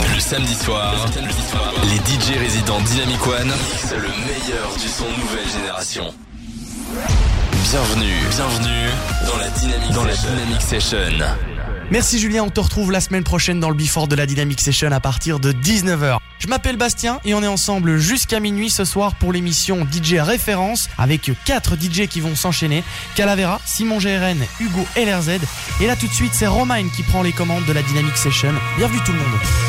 Le samedi soir, les DJ résidents Dynamic One, c'est le meilleur du son nouvelle génération. Bienvenue, bienvenue dans la Dynamic, dans la Dynamic Session. Merci Julien, on te retrouve la semaine prochaine dans le Before de la Dynamic Session à partir de 19h. Je m'appelle Bastien et on est ensemble jusqu'à minuit ce soir pour l'émission DJ Référence avec 4 DJ qui vont s'enchaîner. Calavera, Simon GRN, Hugo LRZ. Et là tout de suite c'est Romain qui prend les commandes de la Dynamic Session. Bienvenue tout le monde.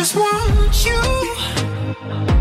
just want you.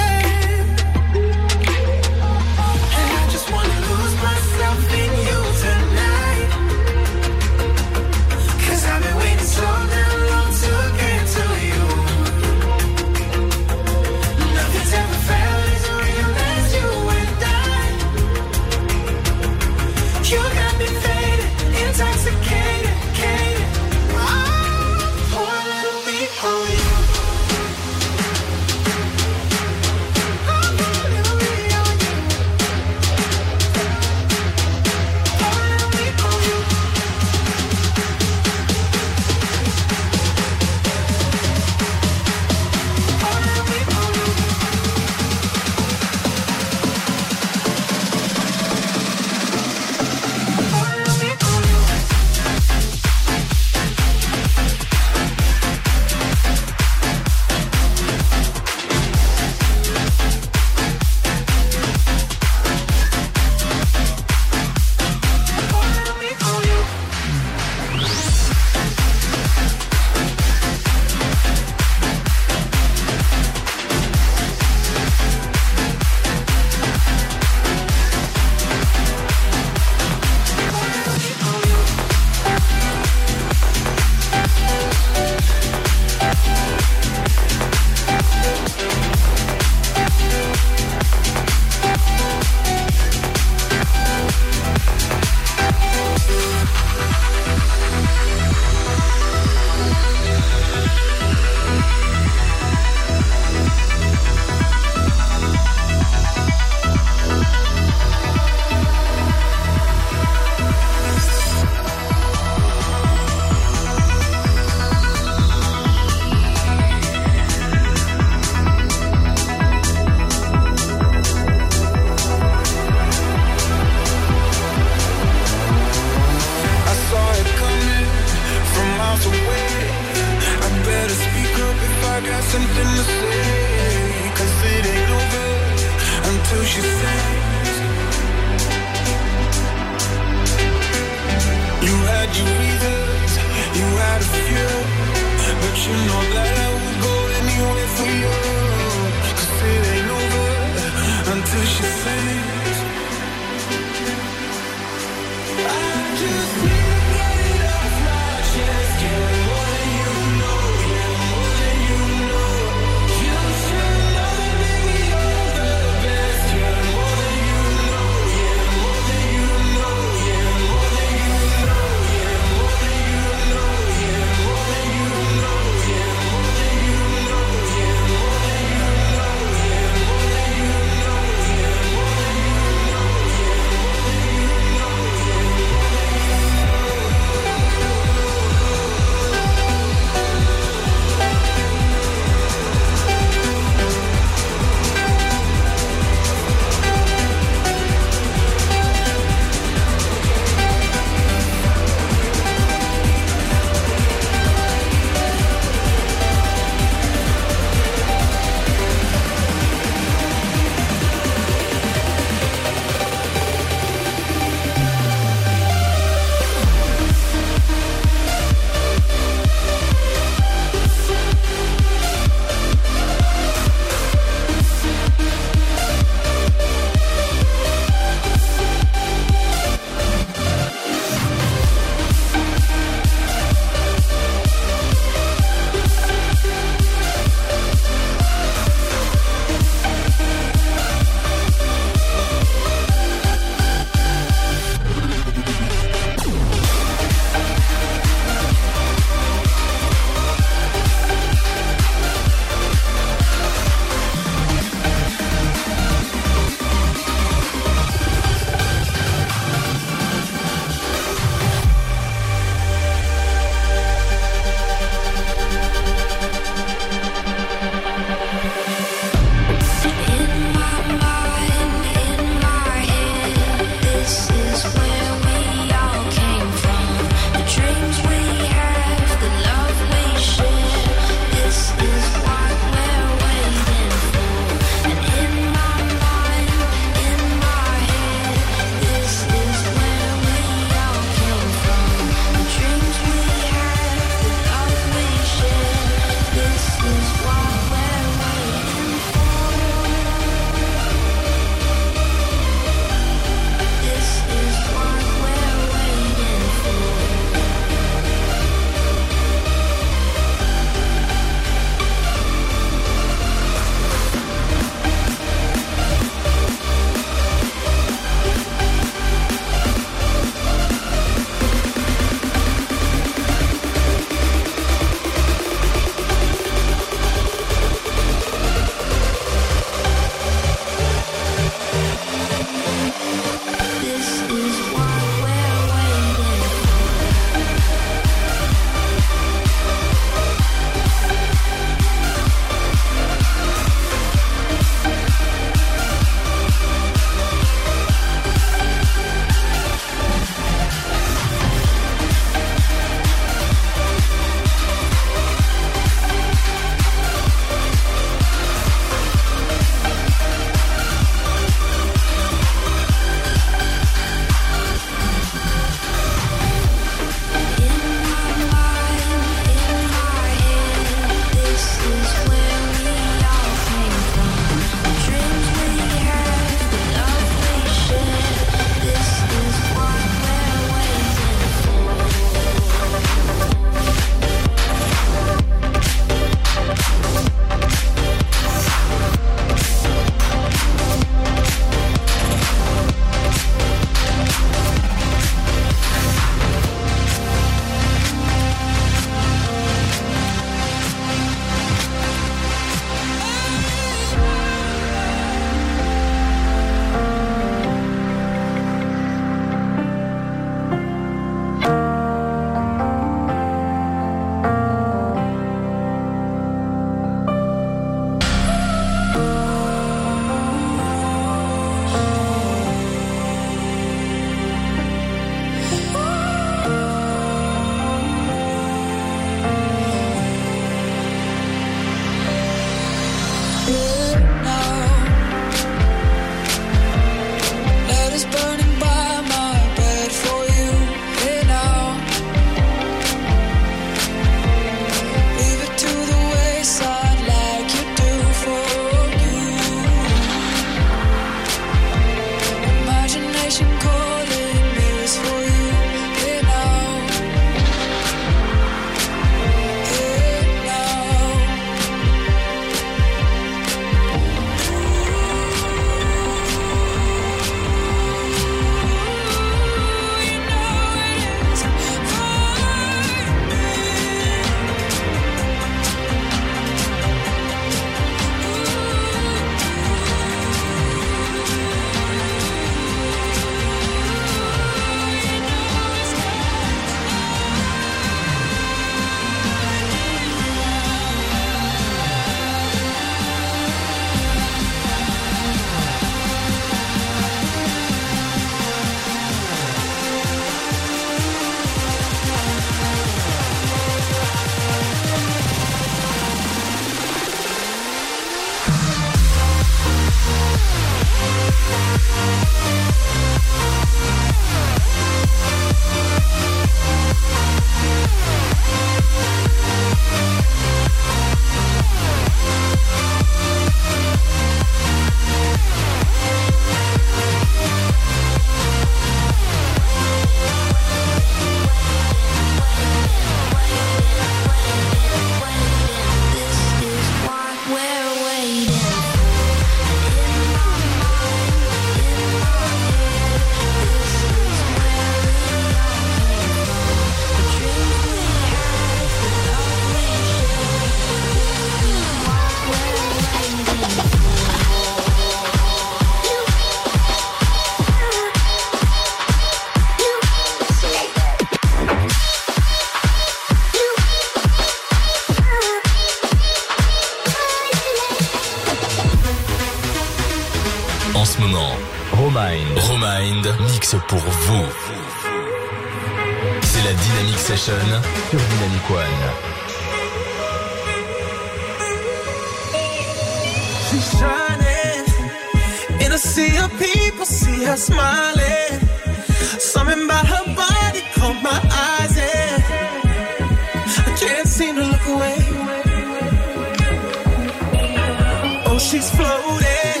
she's floating.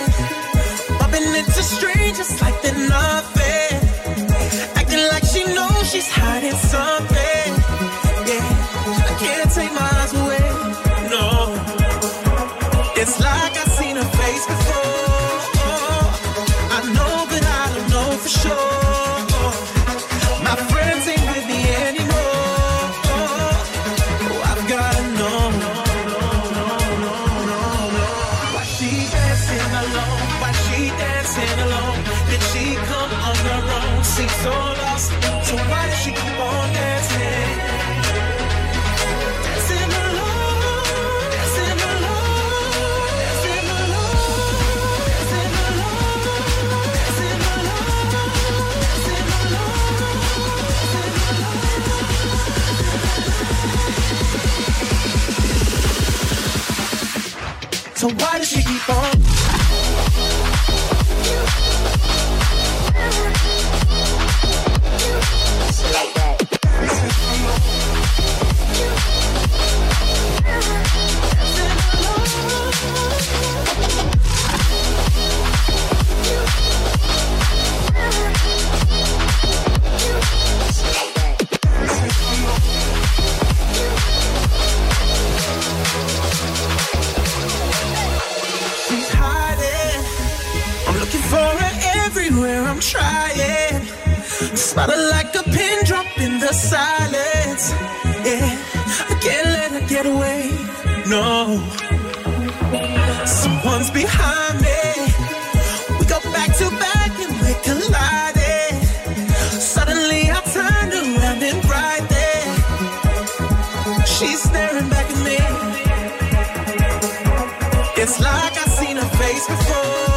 Bumping into strangers like they're nothing. Why does she keep on? The silence. Yeah, I can't let her get away. No, someone's behind me. We go back to back and we collided. Suddenly I turned around and right there, she's staring back at me. It's like I've seen her face before.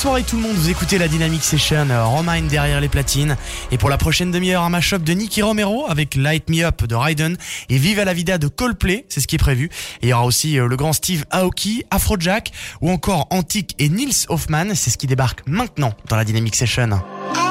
Soirée tout le monde, vous écoutez la Dynamic Session, euh, Romain derrière les platines. Et pour la prochaine demi-heure, un mashup de Nicky Romero avec Light Me Up de Raiden et Viva la Vida de Coldplay, c'est ce qui est prévu. Et il y aura aussi euh, le grand Steve Aoki, Afrojack ou encore Antique et Nils Hoffman, c'est ce qui débarque maintenant dans la Dynamic Session. I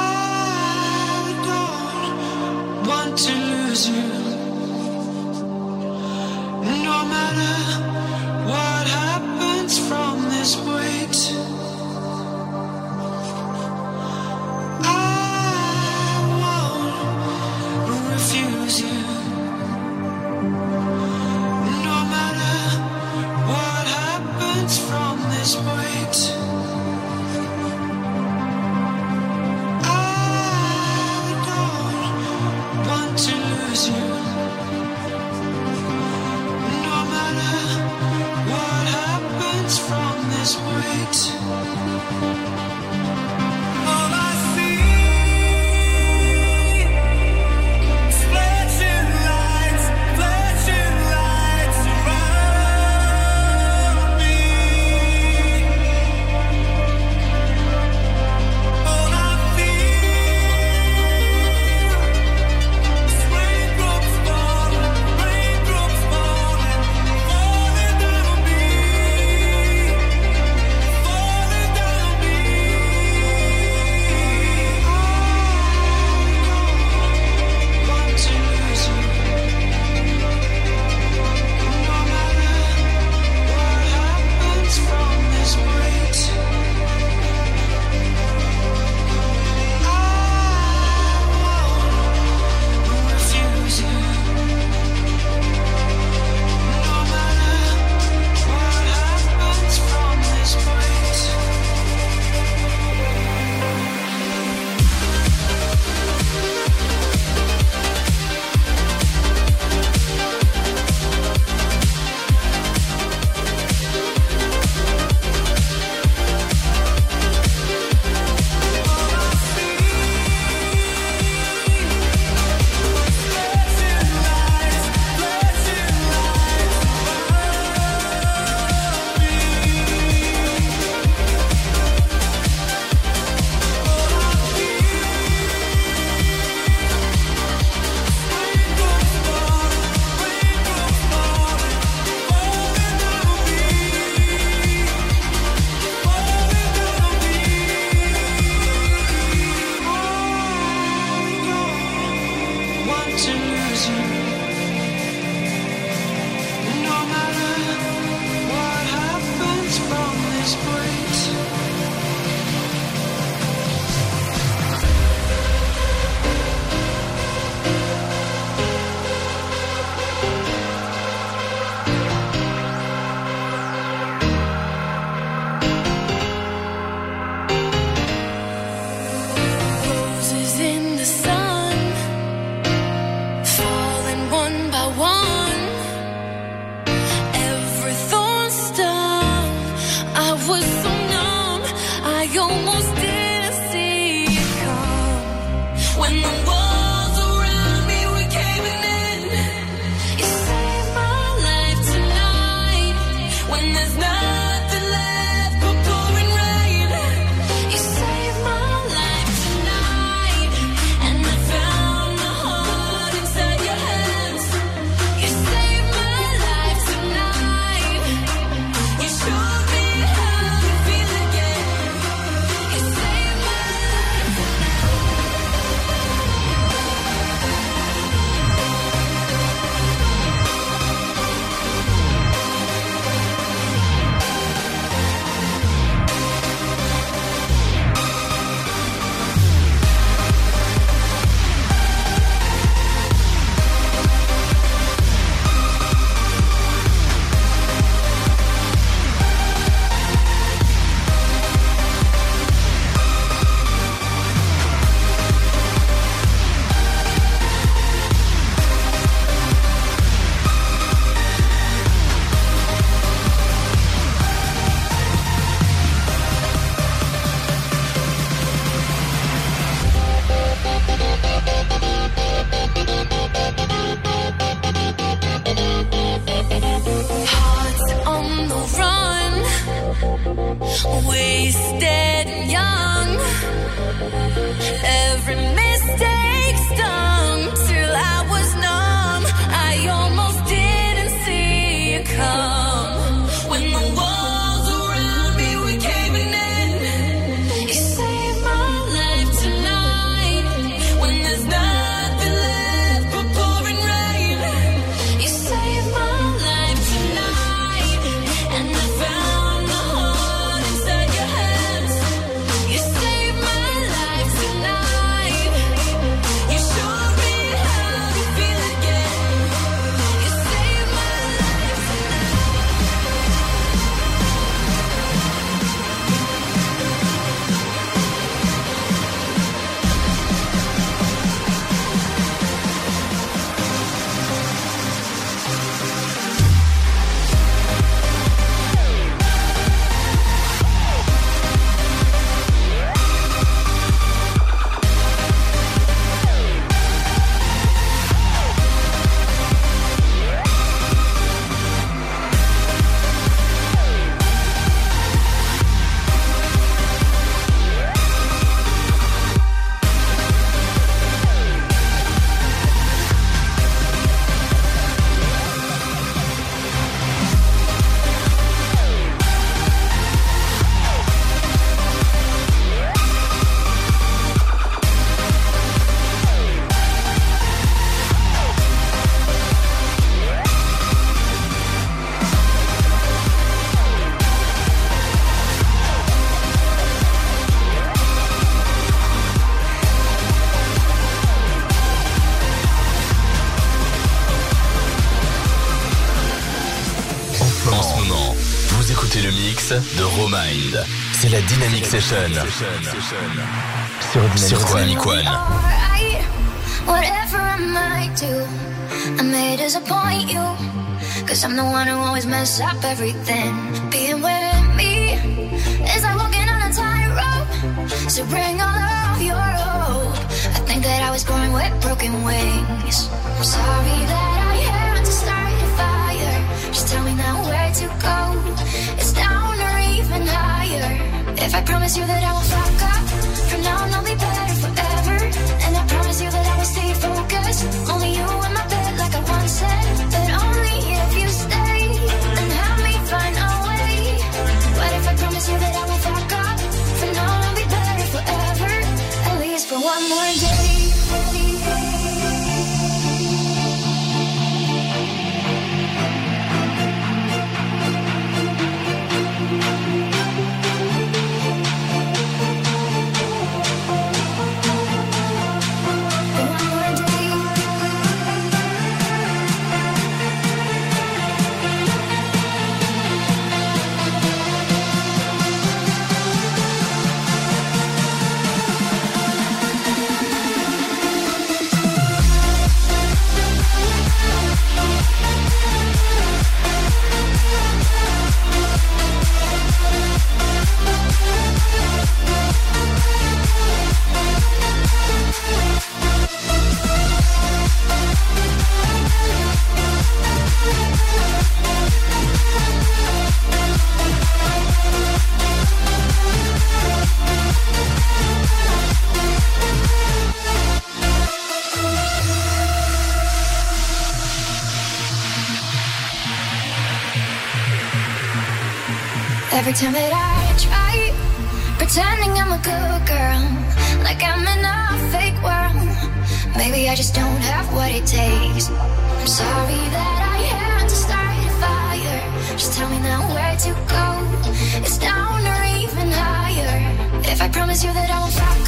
la Dynamic Session. Sur Dynamic One. Alright, whatever I might do, I may disappoint you. Cause I'm the one who always mess up everything. Being with me is like walking on a tightrope. So bring all of your hope. I think that I was born with broken wings. I'm sorry that I had to start a fire. Just tell me now where to go. It's down or even higher. If I promise you that I won't fuck up, from now on I'll be better forever. And I promise you that I will stay focused. Only you in my bed, like I once said. But only if you stay and help me find a way. What if I promise you that I won't fuck up? From now on I'll be better forever. At least for one more day. Every time that I try pretending I'm a good girl, like I'm in a fake world. Maybe I just don't have what it takes. I'm sorry that I had to start a fire. Just tell me now where to go. It's down or even higher. If I promise you that I won't fuck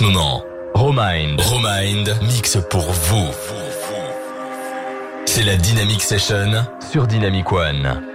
moment. Romind. Romind mix pour vous. C'est la Dynamic Session sur Dynamic One.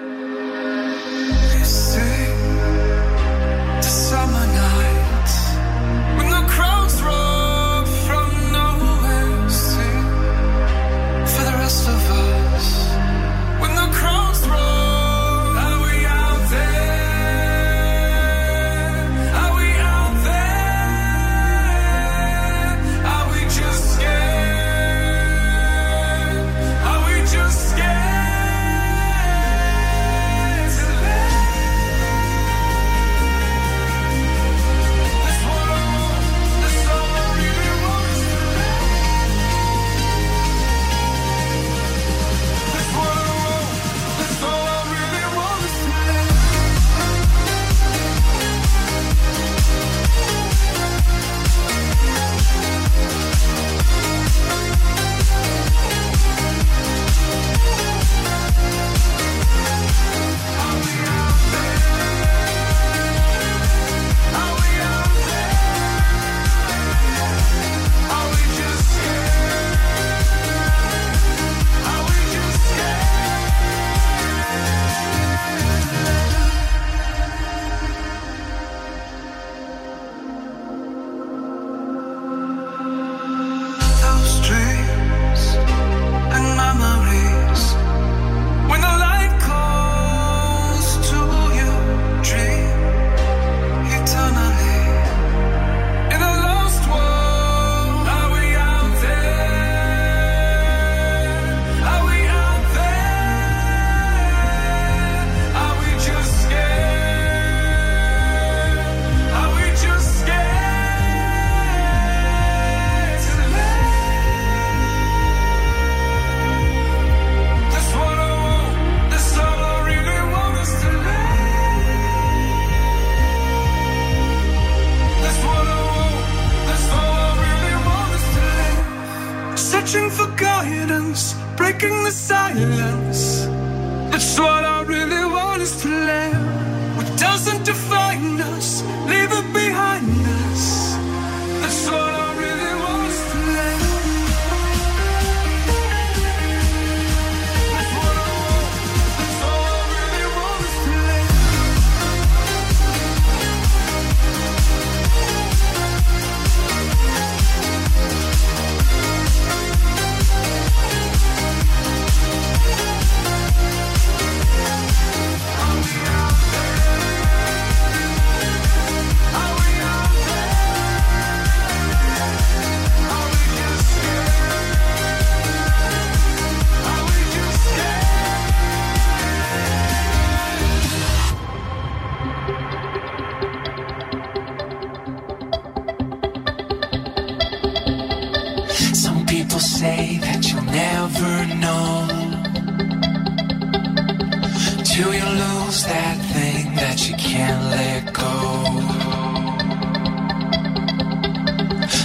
that thing that you can't let go.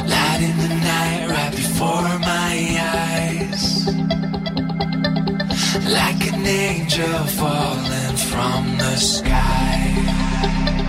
Light in the night right before my eyes. Like an angel falling from the sky.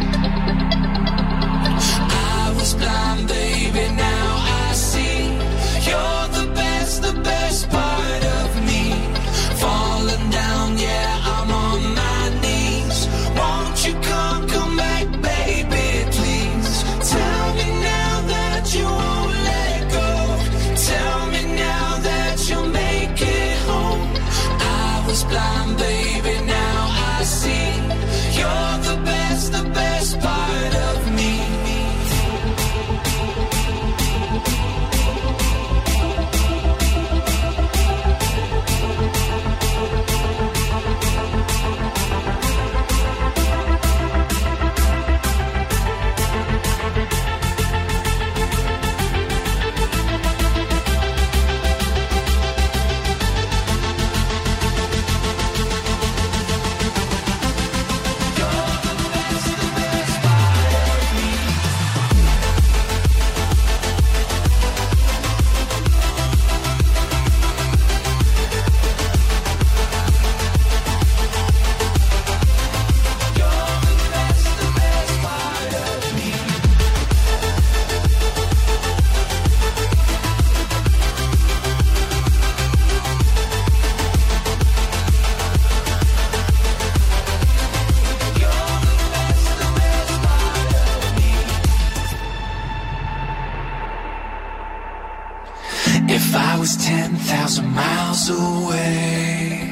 away.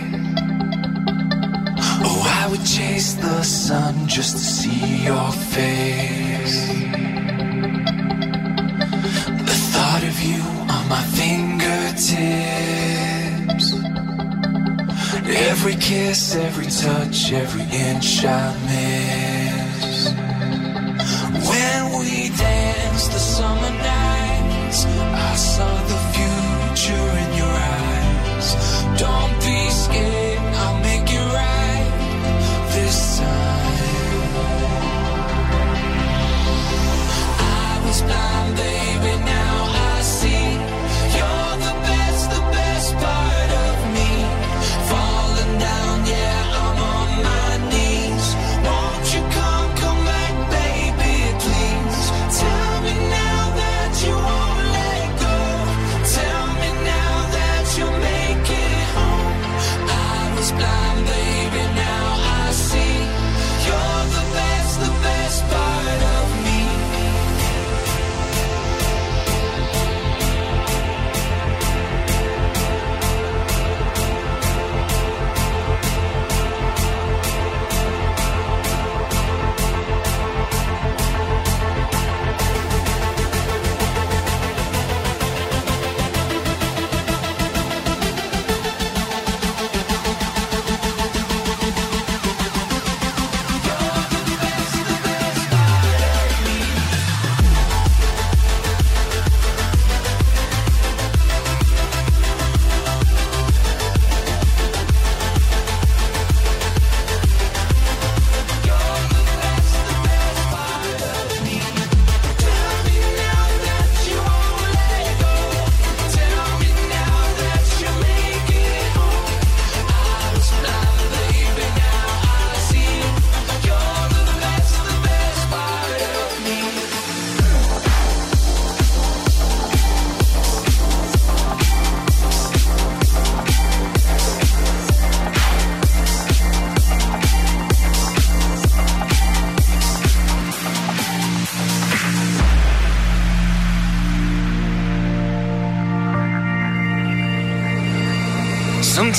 Oh, I would chase the sun just to see your face. The thought of you on my fingertips. Every kiss, every touch, every inch I miss. When we danced the summer nights, I saw. blind, they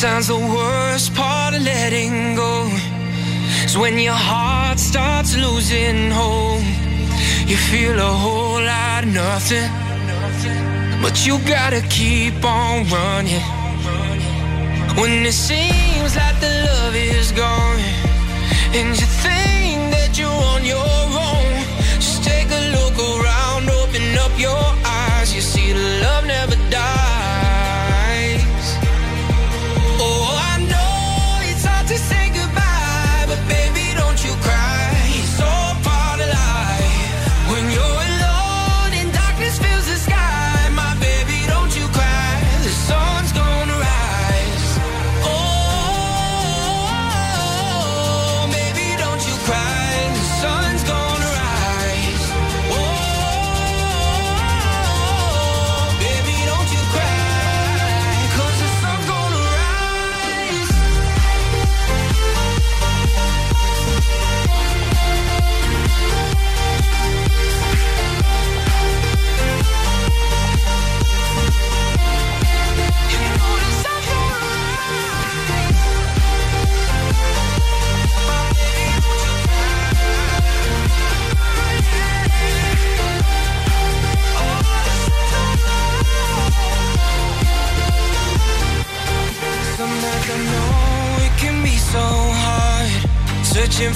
Sometimes the worst part of letting go is when your heart starts losing hope. You feel a whole lot of nothing, but you gotta keep on running. When it seems like the love is gone, and you think that you're on your own, just take a look around, open up your eyes. You see, the love never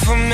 for me.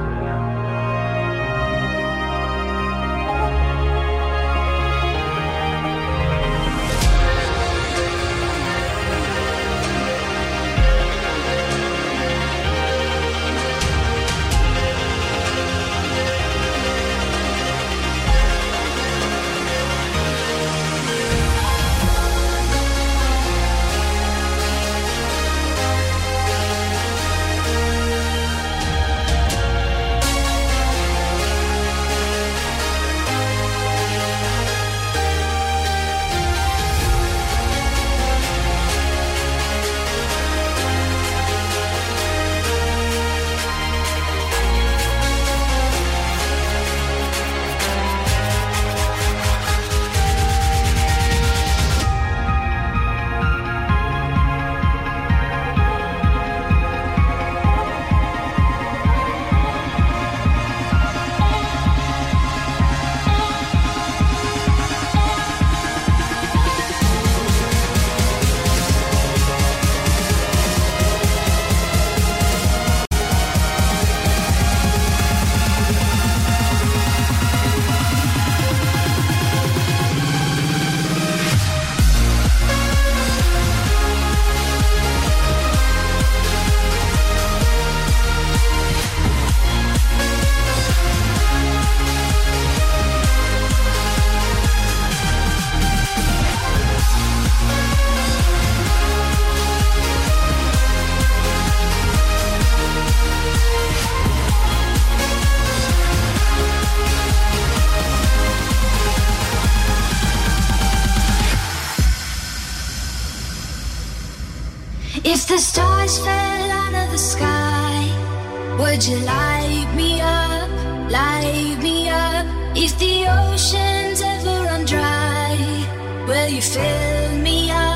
The stars fell out of the sky, would you light me up, light me up? If the oceans ever run dry, will you fill me up?